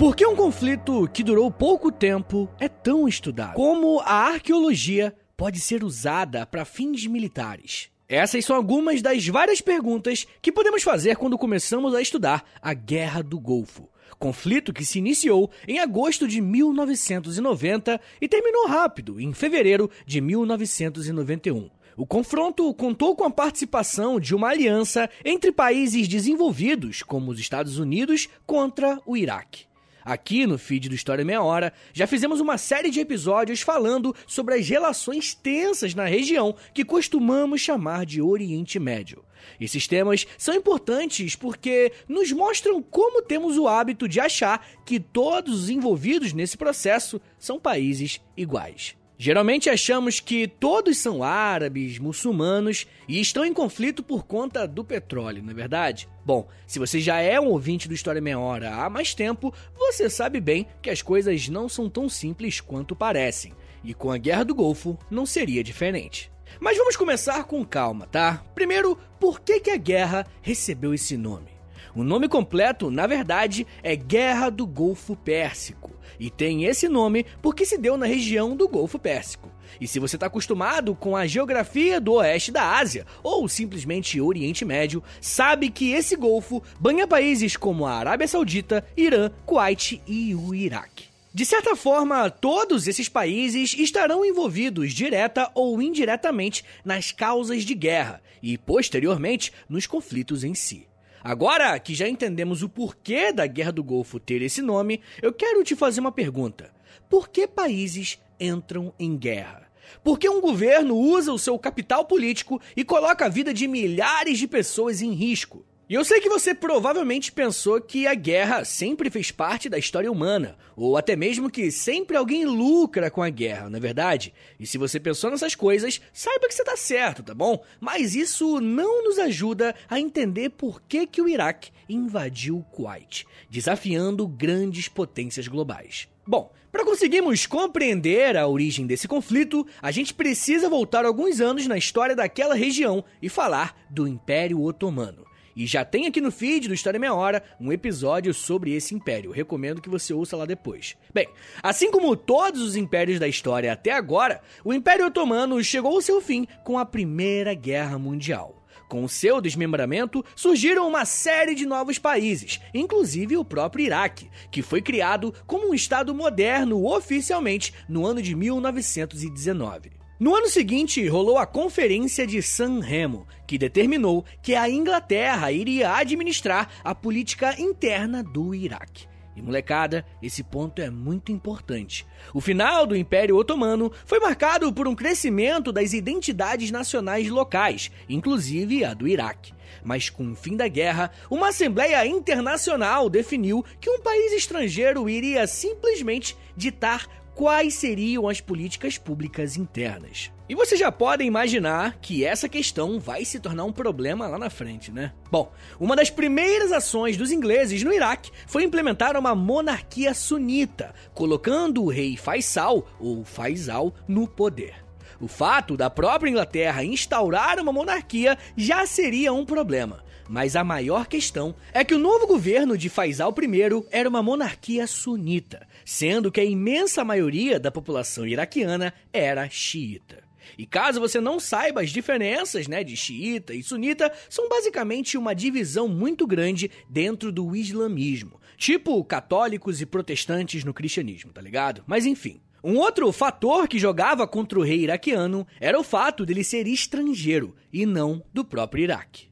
Por que um conflito que durou pouco tempo é tão estudado? Como a arqueologia pode ser usada para fins militares? Essas são algumas das várias perguntas que podemos fazer quando começamos a estudar a Guerra do Golfo. Conflito que se iniciou em agosto de 1990 e terminou rápido, em fevereiro de 1991. O confronto contou com a participação de uma aliança entre países desenvolvidos, como os Estados Unidos, contra o Iraque. Aqui no feed do História Meia Hora, já fizemos uma série de episódios falando sobre as relações tensas na região que costumamos chamar de Oriente Médio. Esses temas são importantes porque nos mostram como temos o hábito de achar que todos os envolvidos nesse processo são países iguais. Geralmente achamos que todos são árabes, muçulmanos e estão em conflito por conta do petróleo, não é verdade? Bom, se você já é um ouvinte do História Meia Hora há mais tempo, você sabe bem que as coisas não são tão simples quanto parecem. E com a Guerra do Golfo não seria diferente. Mas vamos começar com calma, tá? Primeiro, por que, que a guerra recebeu esse nome? O nome completo, na verdade, é Guerra do Golfo Pérsico e tem esse nome porque se deu na região do Golfo Pérsico. E se você está acostumado com a geografia do oeste da Ásia, ou simplesmente Oriente Médio, sabe que esse golfo banha países como a Arábia Saudita, Irã, Kuwait e o Iraque. De certa forma, todos esses países estarão envolvidos direta ou indiretamente nas causas de guerra e, posteriormente, nos conflitos em si. Agora que já entendemos o porquê da Guerra do Golfo ter esse nome, eu quero te fazer uma pergunta. Por que países entram em guerra? Por que um governo usa o seu capital político e coloca a vida de milhares de pessoas em risco? E eu sei que você provavelmente pensou que a guerra sempre fez parte da história humana, ou até mesmo que sempre alguém lucra com a guerra, não é verdade? E se você pensou nessas coisas, saiba que você está certo, tá bom? Mas isso não nos ajuda a entender por que, que o Iraque invadiu o Kuwait, desafiando grandes potências globais. Bom, para conseguirmos compreender a origem desse conflito, a gente precisa voltar alguns anos na história daquela região e falar do Império Otomano. E já tem aqui no feed do História Meia Hora um episódio sobre esse império. Recomendo que você ouça lá depois. Bem, assim como todos os impérios da história até agora, o Império Otomano chegou ao seu fim com a Primeira Guerra Mundial. Com o seu desmembramento, surgiram uma série de novos países, inclusive o próprio Iraque, que foi criado como um Estado moderno oficialmente no ano de 1919. No ano seguinte, rolou a Conferência de San Remo, que determinou que a Inglaterra iria administrar a política interna do Iraque. E molecada, esse ponto é muito importante. O final do Império Otomano foi marcado por um crescimento das identidades nacionais locais, inclusive a do Iraque. Mas com o fim da guerra, uma Assembleia Internacional definiu que um país estrangeiro iria simplesmente ditar quais seriam as políticas públicas internas. E você já pode imaginar que essa questão vai se tornar um problema lá na frente, né? Bom, uma das primeiras ações dos ingleses no Iraque foi implementar uma monarquia sunita, colocando o rei Faisal, ou Faisal, no poder. O fato da própria Inglaterra instaurar uma monarquia já seria um problema. Mas a maior questão é que o novo governo de Faisal I era uma monarquia sunita, sendo que a imensa maioria da população iraquiana era xiita. E caso você não saiba as diferenças né, de xiita e sunita, são basicamente uma divisão muito grande dentro do islamismo, tipo católicos e protestantes no cristianismo, tá ligado? Mas enfim. Um outro fator que jogava contra o rei iraquiano era o fato dele ser estrangeiro e não do próprio Iraque.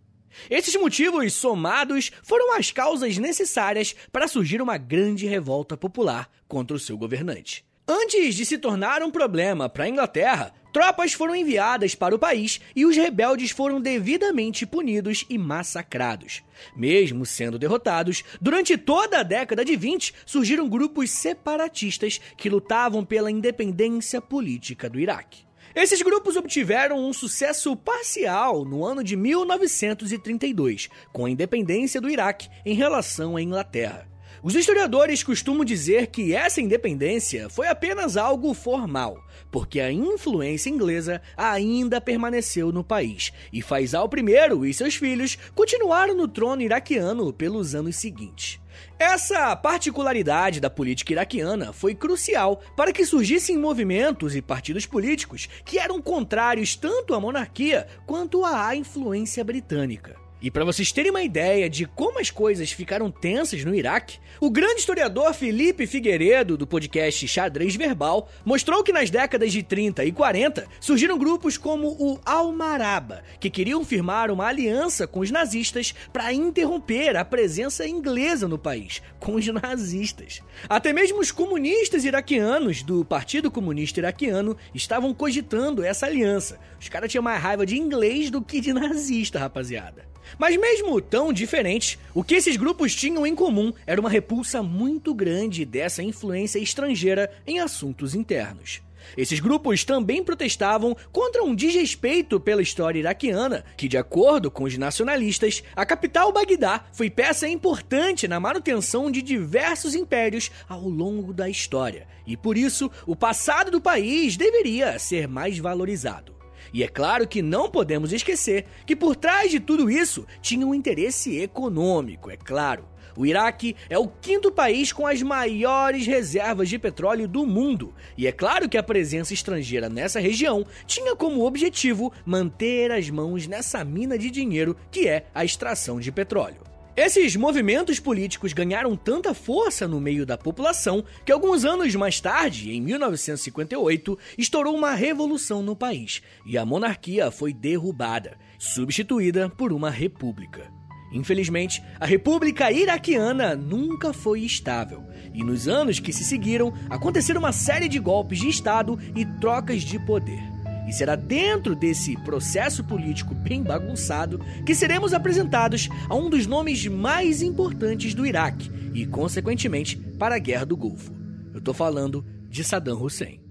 Esses motivos somados foram as causas necessárias para surgir uma grande revolta popular contra o seu governante. Antes de se tornar um problema para a Inglaterra, tropas foram enviadas para o país e os rebeldes foram devidamente punidos e massacrados. Mesmo sendo derrotados, durante toda a década de 20 surgiram grupos separatistas que lutavam pela independência política do Iraque. Esses grupos obtiveram um sucesso parcial no ano de 1932, com a independência do Iraque em relação à Inglaterra. Os historiadores costumam dizer que essa independência foi apenas algo formal, porque a influência inglesa ainda permaneceu no país, e Faisal I e seus filhos continuaram no trono iraquiano pelos anos seguintes. Essa particularidade da política iraquiana foi crucial para que surgissem movimentos e partidos políticos que eram contrários tanto à monarquia quanto à influência britânica. E para vocês terem uma ideia de como as coisas ficaram tensas no Iraque, o grande historiador Felipe Figueiredo, do podcast Xadrez Verbal, mostrou que nas décadas de 30 e 40 surgiram grupos como o Almaraba, que queriam firmar uma aliança com os nazistas para interromper a presença inglesa no país, com os nazistas. Até mesmo os comunistas iraquianos do Partido Comunista Iraquiano estavam cogitando essa aliança. Os caras tinham mais raiva de inglês do que de nazista, rapaziada. Mas mesmo tão diferentes, o que esses grupos tinham em comum era uma repulsa muito grande dessa influência estrangeira em assuntos internos. Esses grupos também protestavam contra um desrespeito pela história iraquiana, que, de acordo com os nacionalistas, a capital Bagdá foi peça importante na manutenção de diversos impérios ao longo da história, e por isso o passado do país deveria ser mais valorizado. E é claro que não podemos esquecer que por trás de tudo isso tinha um interesse econômico, é claro. O Iraque é o quinto país com as maiores reservas de petróleo do mundo, e é claro que a presença estrangeira nessa região tinha como objetivo manter as mãos nessa mina de dinheiro que é a extração de petróleo. Esses movimentos políticos ganharam tanta força no meio da população que alguns anos mais tarde, em 1958, estourou uma revolução no país e a monarquia foi derrubada, substituída por uma república. Infelizmente, a República Iraquiana nunca foi estável, e nos anos que se seguiram aconteceram uma série de golpes de Estado e trocas de poder. E será dentro desse processo político bem bagunçado que seremos apresentados a um dos nomes mais importantes do Iraque e, consequentemente, para a Guerra do Golfo. Eu estou falando de Saddam Hussein.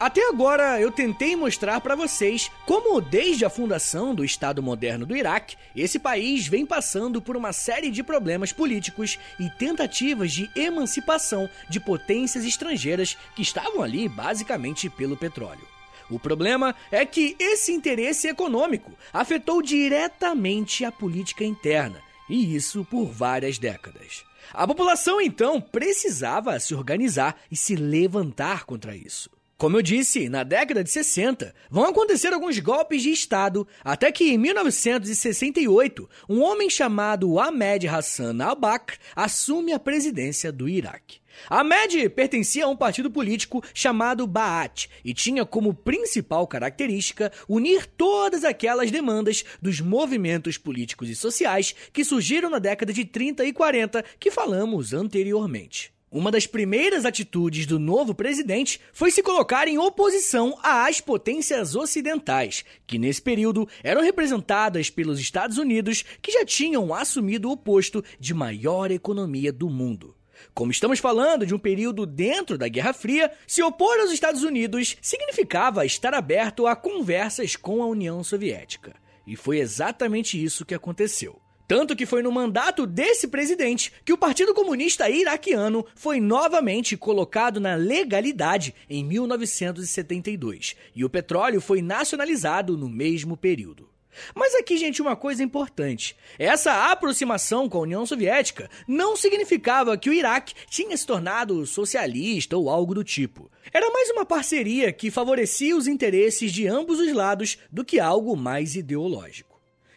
Até agora eu tentei mostrar para vocês como, desde a fundação do Estado moderno do Iraque, esse país vem passando por uma série de problemas políticos e tentativas de emancipação de potências estrangeiras que estavam ali basicamente pelo petróleo. O problema é que esse interesse econômico afetou diretamente a política interna, e isso por várias décadas. A população então precisava se organizar e se levantar contra isso. Como eu disse, na década de 60 vão acontecer alguns golpes de Estado, até que em 1968 um homem chamado Ahmed Hassan al-Bakr assume a presidência do Iraque. Ahmed pertencia a um partido político chamado Ba'ath e tinha como principal característica unir todas aquelas demandas dos movimentos políticos e sociais que surgiram na década de 30 e 40 que falamos anteriormente. Uma das primeiras atitudes do novo presidente foi se colocar em oposição às potências ocidentais, que nesse período eram representadas pelos Estados Unidos, que já tinham assumido o posto de maior economia do mundo. Como estamos falando de um período dentro da Guerra Fria, se opor aos Estados Unidos significava estar aberto a conversas com a União Soviética. E foi exatamente isso que aconteceu. Tanto que foi no mandato desse presidente que o Partido Comunista Iraquiano foi novamente colocado na legalidade em 1972 e o petróleo foi nacionalizado no mesmo período. Mas aqui, gente, uma coisa importante. Essa aproximação com a União Soviética não significava que o Iraque tinha se tornado socialista ou algo do tipo. Era mais uma parceria que favorecia os interesses de ambos os lados do que algo mais ideológico.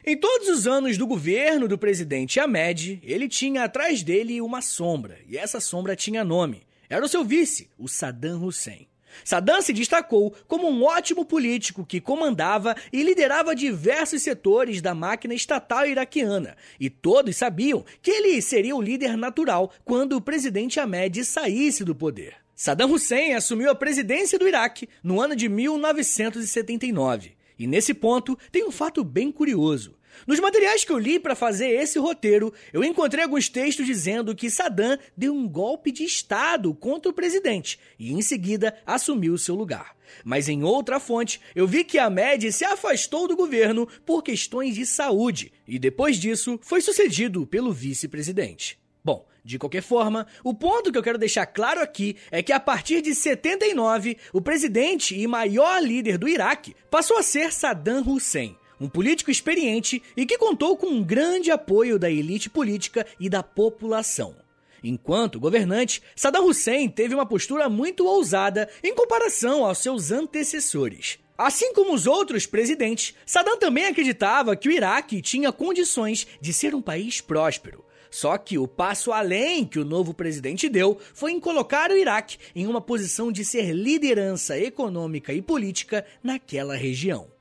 Em todos os anos do governo do presidente Ahmed, ele tinha atrás dele uma sombra, e essa sombra tinha nome. Era o seu vice, o Saddam Hussein. Saddam se destacou como um ótimo político que comandava e liderava diversos setores da máquina estatal iraquiana, e todos sabiam que ele seria o líder natural quando o presidente Ahmed saísse do poder. Saddam Hussein assumiu a presidência do Iraque no ano de 1979. E nesse ponto tem um fato bem curioso. Nos materiais que eu li para fazer esse roteiro, eu encontrei alguns textos dizendo que Saddam deu um golpe de Estado contra o presidente e, em seguida, assumiu seu lugar. Mas em outra fonte, eu vi que Ahmed se afastou do governo por questões de saúde e, depois disso, foi sucedido pelo vice-presidente. Bom, de qualquer forma, o ponto que eu quero deixar claro aqui é que a partir de 79, o presidente e maior líder do Iraque passou a ser Saddam Hussein um político experiente e que contou com um grande apoio da elite política e da população. Enquanto governante, Saddam Hussein teve uma postura muito ousada em comparação aos seus antecessores. Assim como os outros presidentes, Saddam também acreditava que o Iraque tinha condições de ser um país próspero. Só que o passo além que o novo presidente deu foi em colocar o Iraque em uma posição de ser liderança econômica e política naquela região.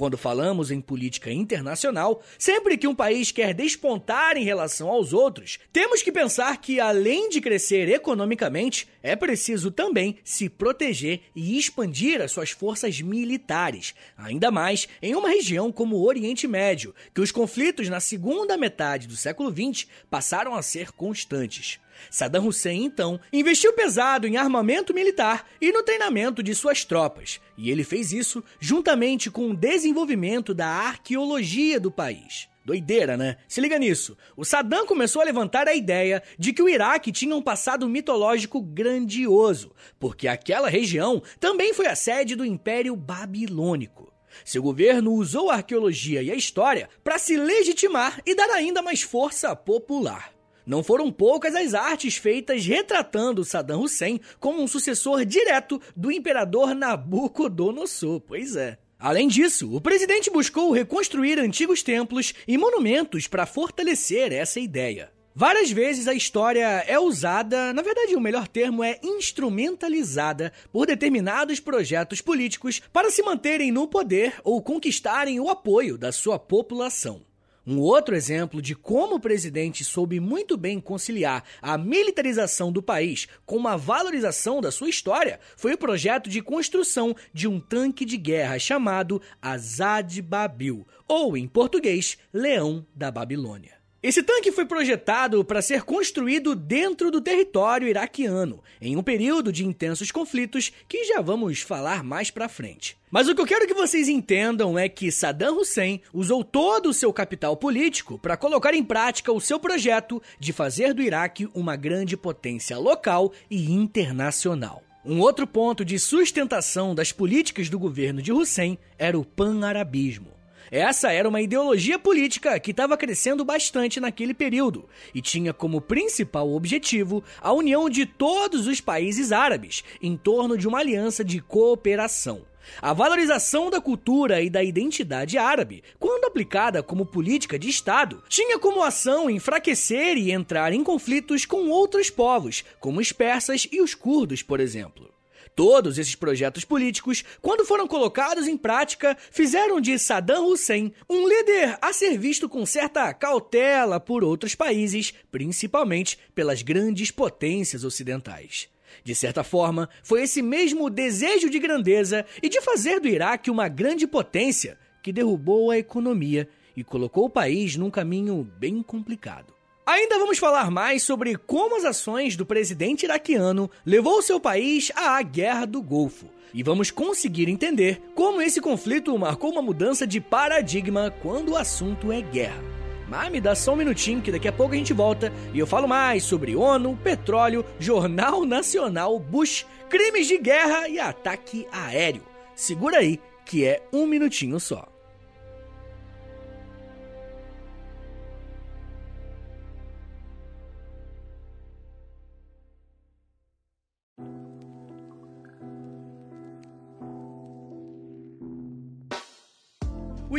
Quando falamos em política internacional, sempre que um país quer despontar em relação aos outros, temos que pensar que, além de crescer economicamente, é preciso também se proteger e expandir as suas forças militares, ainda mais em uma região como o Oriente Médio, que os conflitos na segunda metade do século XX passaram a ser constantes. Saddam Hussein, então, investiu pesado em armamento militar e no treinamento de suas tropas, e ele fez isso juntamente com o desenvolvimento da arqueologia do país. Doideira, né? Se liga nisso. O Saddam começou a levantar a ideia de que o Iraque tinha um passado mitológico grandioso, porque aquela região também foi a sede do Império Babilônico. Seu governo usou a arqueologia e a história para se legitimar e dar ainda mais força popular. Não foram poucas as artes feitas retratando Saddam Hussein como um sucessor direto do imperador Nabucodonosor. Pois é. Além disso, o presidente buscou reconstruir antigos templos e monumentos para fortalecer essa ideia. Várias vezes a história é usada, na verdade, o melhor termo é instrumentalizada por determinados projetos políticos para se manterem no poder ou conquistarem o apoio da sua população. Um outro exemplo de como o presidente soube muito bem conciliar a militarização do país com uma valorização da sua história foi o projeto de construção de um tanque de guerra chamado Azad Babil, ou em português, Leão da Babilônia. Esse tanque foi projetado para ser construído dentro do território iraquiano, em um período de intensos conflitos que já vamos falar mais para frente. Mas o que eu quero que vocês entendam é que Saddam Hussein usou todo o seu capital político para colocar em prática o seu projeto de fazer do Iraque uma grande potência local e internacional. Um outro ponto de sustentação das políticas do governo de Hussein era o pan-arabismo. Essa era uma ideologia política que estava crescendo bastante naquele período e tinha como principal objetivo a união de todos os países árabes em torno de uma aliança de cooperação. A valorização da cultura e da identidade árabe, quando aplicada como política de Estado, tinha como ação enfraquecer e entrar em conflitos com outros povos, como os persas e os curdos, por exemplo. Todos esses projetos políticos, quando foram colocados em prática, fizeram de Saddam Hussein um líder a ser visto com certa cautela por outros países, principalmente pelas grandes potências ocidentais. De certa forma, foi esse mesmo desejo de grandeza e de fazer do Iraque uma grande potência que derrubou a economia e colocou o país num caminho bem complicado. Ainda vamos falar mais sobre como as ações do presidente iraquiano levou seu país à Guerra do Golfo. E vamos conseguir entender como esse conflito marcou uma mudança de paradigma quando o assunto é guerra. Mas me dá só um minutinho que daqui a pouco a gente volta e eu falo mais sobre ONU, petróleo, Jornal Nacional, Bush, crimes de guerra e ataque aéreo. Segura aí que é um minutinho só.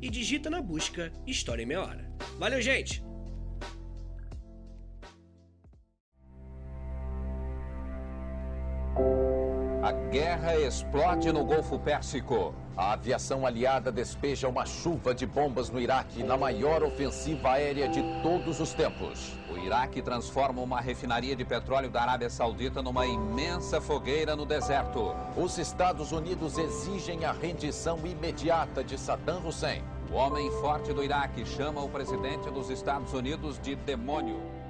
e digita na busca História em Meia Hora. Valeu, gente! A guerra explode no Golfo Pérsico. A aviação aliada despeja uma chuva de bombas no Iraque na maior ofensiva aérea de todos os tempos. O Iraque transforma uma refinaria de petróleo da Arábia Saudita numa imensa fogueira no deserto. Os Estados Unidos exigem a rendição imediata de Saddam Hussein. O homem forte do Iraque chama o presidente dos Estados Unidos de demônio.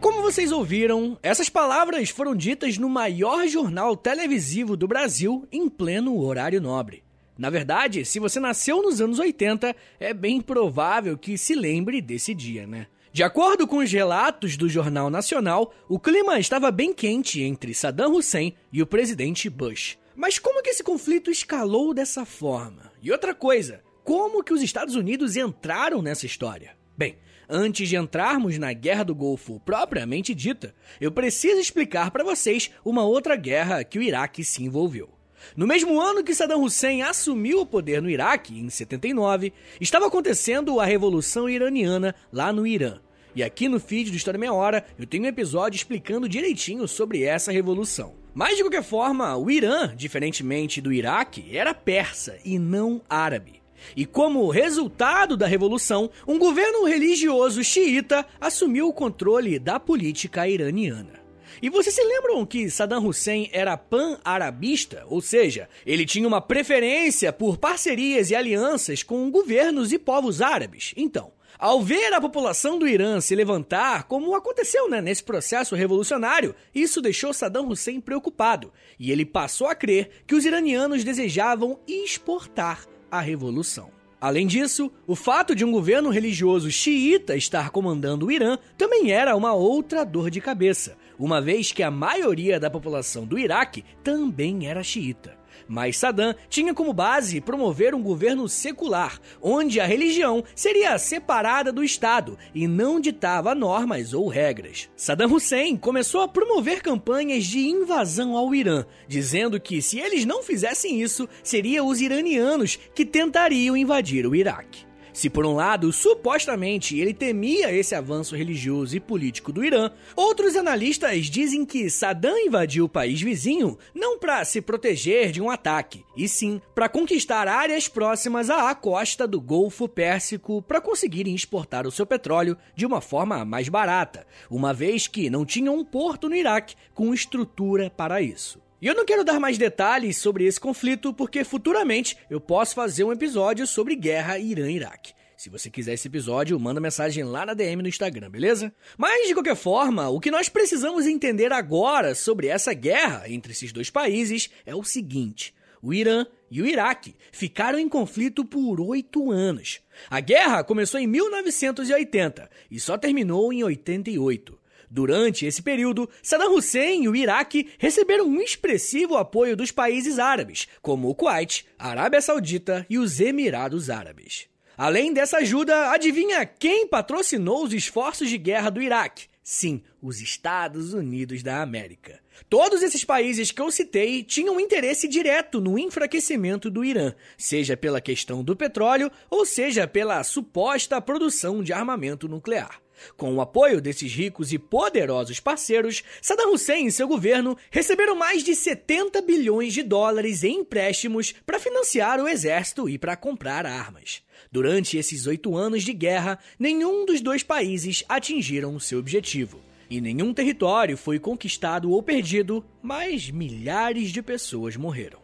Como vocês ouviram, essas palavras foram ditas no maior jornal televisivo do Brasil em pleno horário nobre. Na verdade, se você nasceu nos anos 80, é bem provável que se lembre desse dia, né? De acordo com os relatos do Jornal Nacional, o clima estava bem quente entre Saddam Hussein e o presidente Bush. Mas como que esse conflito escalou dessa forma? E outra coisa, como que os Estados Unidos entraram nessa história? Bem, Antes de entrarmos na Guerra do Golfo propriamente dita, eu preciso explicar para vocês uma outra guerra que o Iraque se envolveu. No mesmo ano que Saddam Hussein assumiu o poder no Iraque, em 79, estava acontecendo a Revolução Iraniana lá no Irã. E aqui no feed do História Meia Hora eu tenho um episódio explicando direitinho sobre essa revolução. Mas de qualquer forma, o Irã, diferentemente do Iraque, era persa e não árabe. E como resultado da revolução, um governo religioso xiita assumiu o controle da política iraniana. E vocês se lembram que Saddam Hussein era pan-arabista? Ou seja, ele tinha uma preferência por parcerias e alianças com governos e povos árabes. Então, ao ver a população do Irã se levantar, como aconteceu né, nesse processo revolucionário, isso deixou Saddam Hussein preocupado e ele passou a crer que os iranianos desejavam exportar a revolução. Além disso, o fato de um governo religioso xiita estar comandando o Irã também era uma outra dor de cabeça, uma vez que a maioria da população do Iraque também era xiita. Mas Saddam tinha como base promover um governo secular, onde a religião seria separada do Estado e não ditava normas ou regras. Saddam Hussein começou a promover campanhas de invasão ao Irã, dizendo que se eles não fizessem isso, seriam os iranianos que tentariam invadir o Iraque. Se por um lado, supostamente, ele temia esse avanço religioso e político do Irã, outros analistas dizem que Saddam invadiu o país vizinho não para se proteger de um ataque, e sim para conquistar áreas próximas à costa do Golfo Pérsico para conseguirem exportar o seu petróleo de uma forma mais barata, uma vez que não tinha um porto no Iraque com estrutura para isso. E eu não quero dar mais detalhes sobre esse conflito porque futuramente eu posso fazer um episódio sobre guerra Irã-Iraque. Se você quiser esse episódio, manda mensagem lá na DM no Instagram, beleza? Mas de qualquer forma, o que nós precisamos entender agora sobre essa guerra entre esses dois países é o seguinte: o Irã e o Iraque ficaram em conflito por oito anos. A guerra começou em 1980 e só terminou em 88. Durante esse período, Saddam Hussein e o Iraque receberam um expressivo apoio dos países árabes, como o Kuwait, a Arábia Saudita e os Emirados Árabes. Além dessa ajuda, adivinha quem patrocinou os esforços de guerra do Iraque? Sim, os Estados Unidos da América. Todos esses países que eu citei tinham interesse direto no enfraquecimento do Irã, seja pela questão do petróleo ou seja pela suposta produção de armamento nuclear. Com o apoio desses ricos e poderosos parceiros, Saddam Hussein e seu governo receberam mais de 70 bilhões de dólares em empréstimos para financiar o exército e para comprar armas. Durante esses oito anos de guerra, nenhum dos dois países atingiram seu objetivo. E nenhum território foi conquistado ou perdido, mas milhares de pessoas morreram.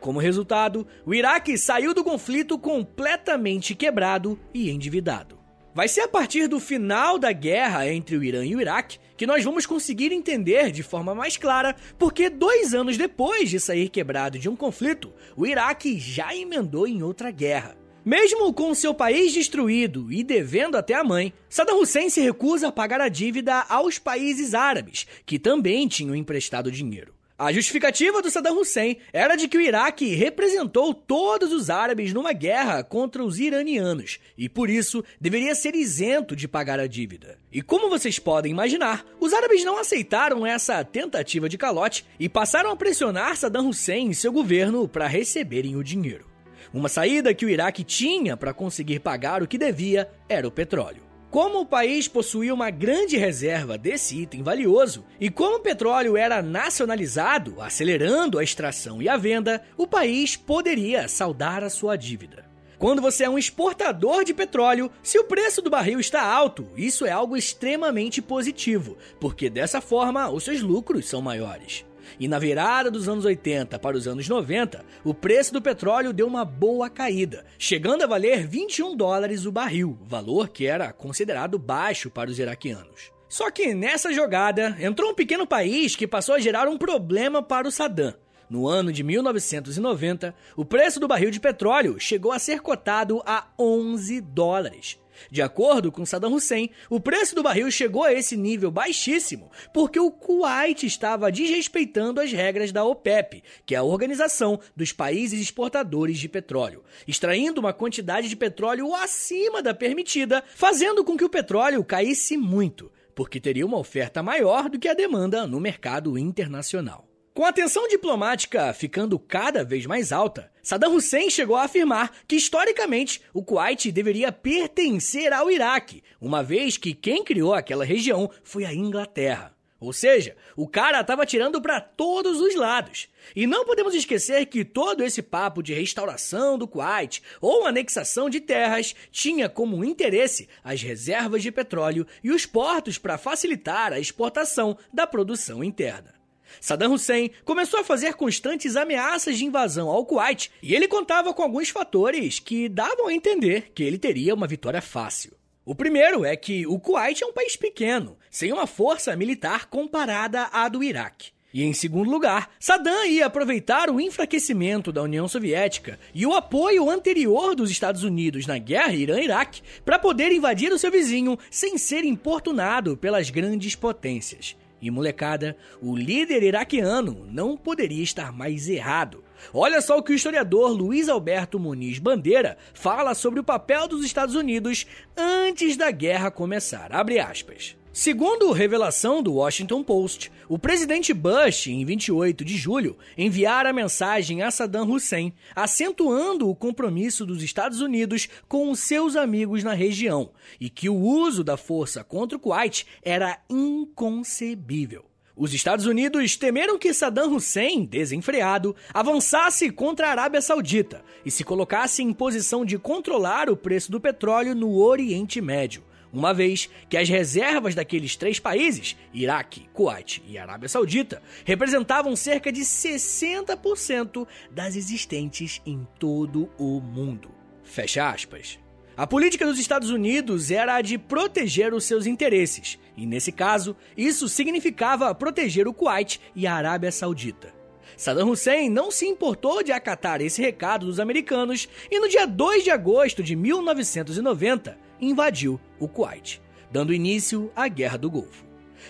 Como resultado, o Iraque saiu do conflito completamente quebrado e endividado. Vai ser a partir do final da guerra entre o Irã e o Iraque que nós vamos conseguir entender de forma mais clara porque dois anos depois de sair quebrado de um conflito, o Iraque já emendou em outra guerra. Mesmo com seu país destruído e devendo até a mãe, Saddam Hussein se recusa a pagar a dívida aos países árabes, que também tinham emprestado dinheiro. A justificativa do Saddam Hussein era de que o Iraque representou todos os árabes numa guerra contra os iranianos e por isso deveria ser isento de pagar a dívida. E como vocês podem imaginar, os árabes não aceitaram essa tentativa de calote e passaram a pressionar Saddam Hussein e seu governo para receberem o dinheiro. Uma saída que o Iraque tinha para conseguir pagar o que devia era o petróleo. Como o país possuía uma grande reserva desse item valioso e como o petróleo era nacionalizado, acelerando a extração e a venda, o país poderia saldar a sua dívida. Quando você é um exportador de petróleo, se o preço do barril está alto, isso é algo extremamente positivo, porque dessa forma os seus lucros são maiores. E na virada dos anos 80 para os anos 90, o preço do petróleo deu uma boa caída, chegando a valer 21 dólares o barril, valor que era considerado baixo para os iraquianos. Só que nessa jogada entrou um pequeno país que passou a gerar um problema para o Saddam. No ano de 1990, o preço do barril de petróleo chegou a ser cotado a 11 dólares. De acordo com Saddam Hussein, o preço do barril chegou a esse nível baixíssimo porque o Kuwait estava desrespeitando as regras da OPEP, que é a Organização dos Países Exportadores de Petróleo, extraindo uma quantidade de petróleo acima da permitida, fazendo com que o petróleo caísse muito, porque teria uma oferta maior do que a demanda no mercado internacional. Com a tensão diplomática ficando cada vez mais alta, Saddam Hussein chegou a afirmar que historicamente o Kuwait deveria pertencer ao Iraque, uma vez que quem criou aquela região foi a Inglaterra. Ou seja, o cara estava tirando para todos os lados. E não podemos esquecer que todo esse papo de restauração do Kuwait ou anexação de terras tinha como interesse as reservas de petróleo e os portos para facilitar a exportação da produção interna. Saddam Hussein começou a fazer constantes ameaças de invasão ao Kuwait e ele contava com alguns fatores que davam a entender que ele teria uma vitória fácil. O primeiro é que o Kuwait é um país pequeno, sem uma força militar comparada à do Iraque. E em segundo lugar, Saddam ia aproveitar o enfraquecimento da União Soviética e o apoio anterior dos Estados Unidos na guerra Irã-Iraque para poder invadir o seu vizinho sem ser importunado pelas grandes potências. E molecada, o líder iraquiano não poderia estar mais errado. Olha só o que o historiador Luiz Alberto Muniz Bandeira fala sobre o papel dos Estados Unidos antes da guerra começar. Abre aspas. Segundo revelação do Washington Post, o presidente Bush, em 28 de julho, enviara mensagem a Saddam Hussein, acentuando o compromisso dos Estados Unidos com os seus amigos na região e que o uso da força contra o Kuwait era inconcebível. Os Estados Unidos temeram que Saddam Hussein, desenfreado, avançasse contra a Arábia Saudita e se colocasse em posição de controlar o preço do petróleo no Oriente Médio uma vez que as reservas daqueles três países, Iraque, Kuwait e Arábia Saudita, representavam cerca de 60% das existentes em todo o mundo. Fecha aspas. A política dos Estados Unidos era a de proteger os seus interesses, e nesse caso, isso significava proteger o Kuwait e a Arábia Saudita. Saddam Hussein não se importou de acatar esse recado dos americanos e no dia 2 de agosto de 1990 invadiu o Kuwait, dando início à Guerra do Golfo.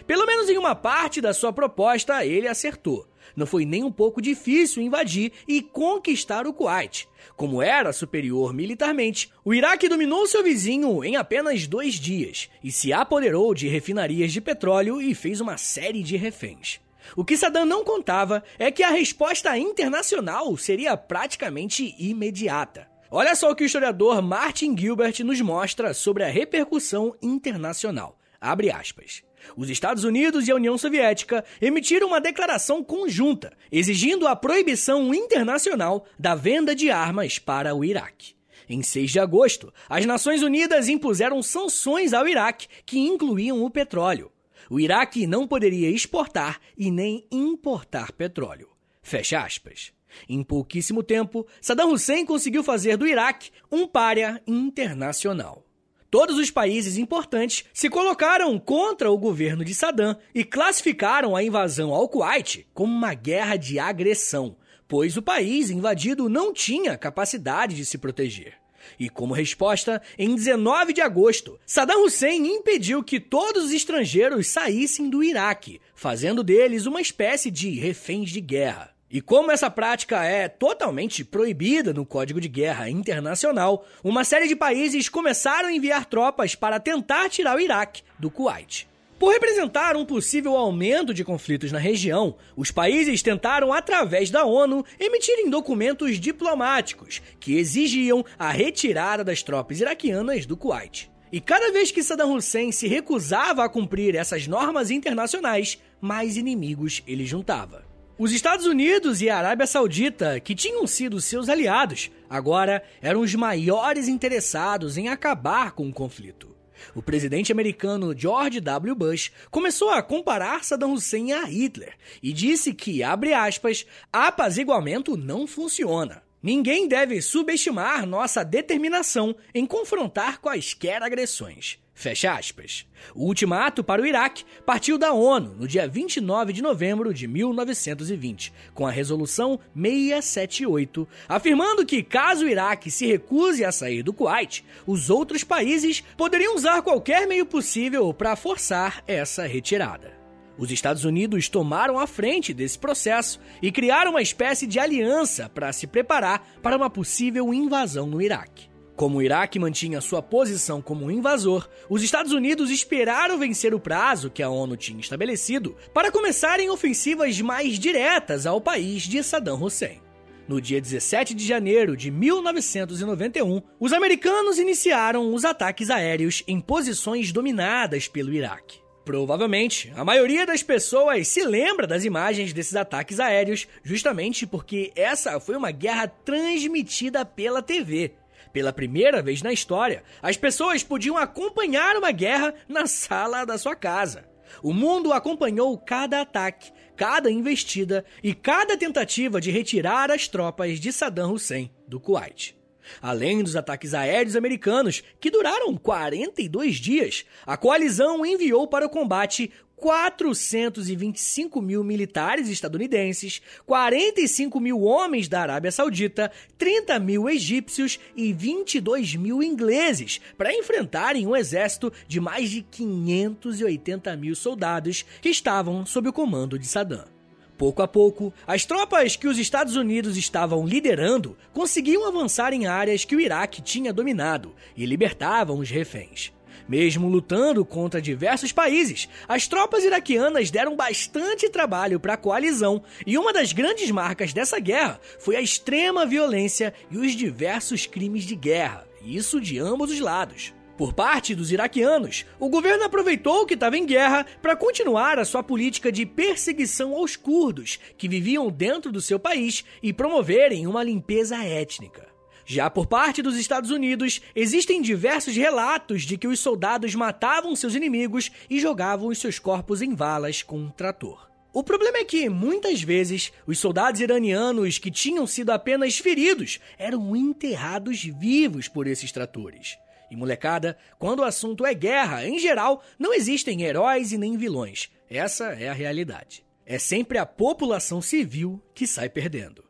Pelo menos em uma parte da sua proposta ele acertou. Não foi nem um pouco difícil invadir e conquistar o Kuwait. Como era superior militarmente, o Iraque dominou seu vizinho em apenas dois dias e se apoderou de refinarias de petróleo e fez uma série de reféns. O que Saddam não contava é que a resposta internacional seria praticamente imediata. Olha só o que o historiador Martin Gilbert nos mostra sobre a repercussão internacional. Abre aspas. Os Estados Unidos e a União Soviética emitiram uma declaração conjunta exigindo a proibição internacional da venda de armas para o Iraque. Em 6 de agosto, as Nações Unidas impuseram sanções ao Iraque que incluíam o petróleo. O Iraque não poderia exportar e nem importar petróleo. Fecha aspas. Em pouquíssimo tempo, Saddam Hussein conseguiu fazer do Iraque um párea internacional. Todos os países importantes se colocaram contra o governo de Saddam e classificaram a invasão ao Kuwait como uma guerra de agressão, pois o país invadido não tinha capacidade de se proteger. E como resposta, em 19 de agosto, Saddam Hussein impediu que todos os estrangeiros saíssem do Iraque, fazendo deles uma espécie de reféns de guerra. E como essa prática é totalmente proibida no Código de Guerra Internacional, uma série de países começaram a enviar tropas para tentar tirar o Iraque do Kuwait. Por representar um possível aumento de conflitos na região, os países tentaram, através da ONU, emitirem documentos diplomáticos que exigiam a retirada das tropas iraquianas do Kuwait. E cada vez que Saddam Hussein se recusava a cumprir essas normas internacionais, mais inimigos ele juntava. Os Estados Unidos e a Arábia Saudita, que tinham sido seus aliados, agora eram os maiores interessados em acabar com o conflito. O presidente americano George W. Bush começou a comparar Saddam Hussein a Hitler e disse que, abre aspas, apaziguamento não funciona. Ninguém deve subestimar nossa determinação em confrontar quaisquer agressões. Fecha aspas. O ultimato para o Iraque partiu da ONU no dia 29 de novembro de 1920, com a resolução 678, afirmando que caso o Iraque se recuse a sair do Kuwait, os outros países poderiam usar qualquer meio possível para forçar essa retirada. Os Estados Unidos tomaram a frente desse processo e criaram uma espécie de aliança para se preparar para uma possível invasão no Iraque. Como o Iraque mantinha sua posição como invasor, os Estados Unidos esperaram vencer o prazo que a ONU tinha estabelecido para começarem ofensivas mais diretas ao país de Saddam Hussein. No dia 17 de janeiro de 1991, os americanos iniciaram os ataques aéreos em posições dominadas pelo Iraque. Provavelmente, a maioria das pessoas se lembra das imagens desses ataques aéreos, justamente porque essa foi uma guerra transmitida pela TV. Pela primeira vez na história, as pessoas podiam acompanhar uma guerra na sala da sua casa. O mundo acompanhou cada ataque, cada investida e cada tentativa de retirar as tropas de Saddam Hussein do Kuwait. Além dos ataques aéreos americanos, que duraram 42 dias, a coalizão enviou para o combate 425 mil militares estadunidenses, 45 mil homens da Arábia Saudita, 30 mil egípcios e 22 mil ingleses para enfrentarem um exército de mais de 580 mil soldados que estavam sob o comando de Saddam. Pouco a pouco, as tropas que os Estados Unidos estavam liderando conseguiam avançar em áreas que o Iraque tinha dominado e libertavam os reféns. Mesmo lutando contra diversos países, as tropas iraquianas deram bastante trabalho para a coalizão, e uma das grandes marcas dessa guerra foi a extrema violência e os diversos crimes de guerra, isso de ambos os lados. Por parte dos iraquianos, o governo aproveitou que estava em guerra para continuar a sua política de perseguição aos curdos que viviam dentro do seu país e promoverem uma limpeza étnica. Já por parte dos Estados Unidos, existem diversos relatos de que os soldados matavam seus inimigos e jogavam os seus corpos em valas com um trator. O problema é que, muitas vezes, os soldados iranianos que tinham sido apenas feridos eram enterrados vivos por esses tratores. E molecada, quando o assunto é guerra, em geral, não existem heróis e nem vilões. Essa é a realidade. É sempre a população civil que sai perdendo.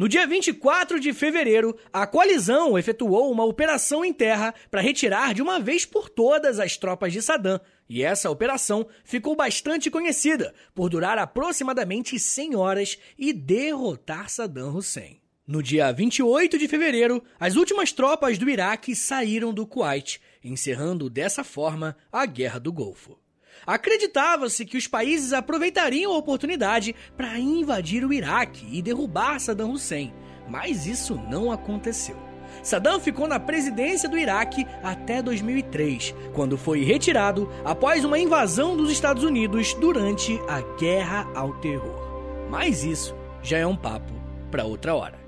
No dia 24 de fevereiro, a coalizão efetuou uma operação em terra para retirar de uma vez por todas as tropas de Saddam, e essa operação ficou bastante conhecida por durar aproximadamente 100 horas e derrotar Saddam Hussein. No dia 28 de fevereiro, as últimas tropas do Iraque saíram do Kuwait, encerrando dessa forma a Guerra do Golfo. Acreditava-se que os países aproveitariam a oportunidade para invadir o Iraque e derrubar Saddam Hussein, mas isso não aconteceu. Saddam ficou na presidência do Iraque até 2003, quando foi retirado após uma invasão dos Estados Unidos durante a Guerra ao Terror. Mas isso já é um papo para outra hora.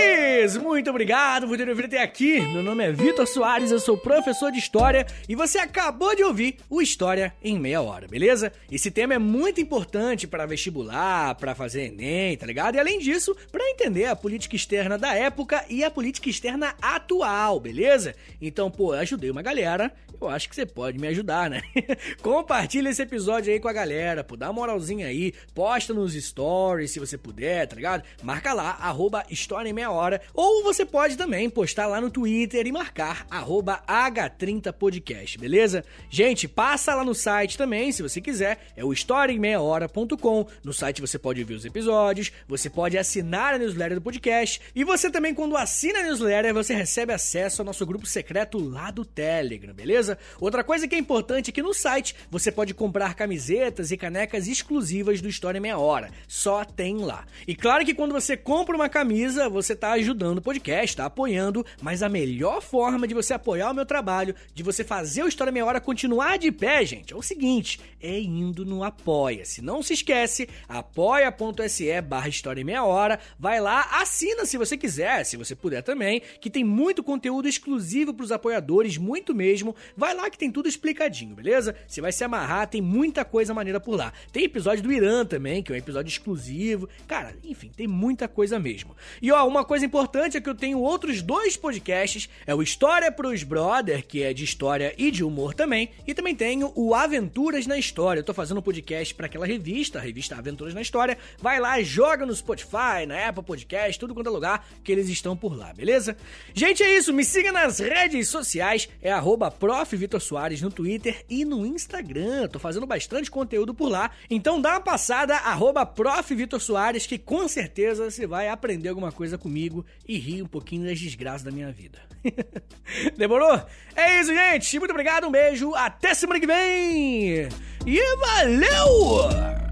Isso, muito obrigado por ter ouvido até aqui. Meu nome é Vitor Soares, eu sou professor de História e você acabou de ouvir o História em Meia Hora, beleza? Esse tema é muito importante para vestibular, para fazer Enem, tá ligado? E além disso, para entender a política externa da época e a política externa atual, beleza? Então, pô, eu ajudei uma galera, eu acho que você pode me ajudar, né? Compartilha esse episódio aí com a galera, pô, dá uma moralzinha aí, posta nos stories se você puder, tá ligado? Marca lá, arroba História em Meia Hora, ou você pode também postar lá no Twitter e marcar arroba H30podcast, beleza? Gente, passa lá no site também, se você quiser, é o historiaemmeiahora.com. No site você pode ver os episódios, você pode assinar a newsletter do podcast, e você também, quando assina a newsletter, você recebe acesso ao nosso grupo secreto lá do Telegram, beleza? Outra coisa que é importante é que no site você pode comprar camisetas e canecas exclusivas do História Meia Hora. Só tem lá. E claro que quando você compra uma camisa, você tá ajudando o podcast, tá apoiando, mas a melhor forma de você apoiar o meu trabalho, de você fazer o História Meia Hora continuar de pé, gente, é o seguinte, é indo no Apoia-se. Não se esquece, apoia.se barra História Meia Hora, vai lá, assina se você quiser, se você puder também, que tem muito conteúdo exclusivo pros apoiadores, muito mesmo. Vai lá que tem tudo explicadinho, beleza? Você vai se amarrar, tem muita coisa maneira por lá. Tem episódio do Irã também, que é um episódio exclusivo. Cara, enfim, tem muita coisa mesmo. E ó, uma coisa importante é que eu tenho outros dois podcasts, é o História pros Brother, que é de história e de humor também, e também tenho o Aventuras na História. Eu tô fazendo um podcast para aquela revista, a revista Aventuras na História. Vai lá, joga no Spotify, na Apple Podcast, tudo quanto é lugar que eles estão por lá, beleza? Gente, é isso, me siga nas redes sociais, é arroba no Twitter e no Instagram. Tô fazendo bastante conteúdo por lá, então dá uma passada, arroba que com certeza você vai aprender alguma coisa comigo e rir um pouquinho das desgraças da minha vida. Demorou? É isso, gente. Muito obrigado, um beijo, até semana que vem. E valeu!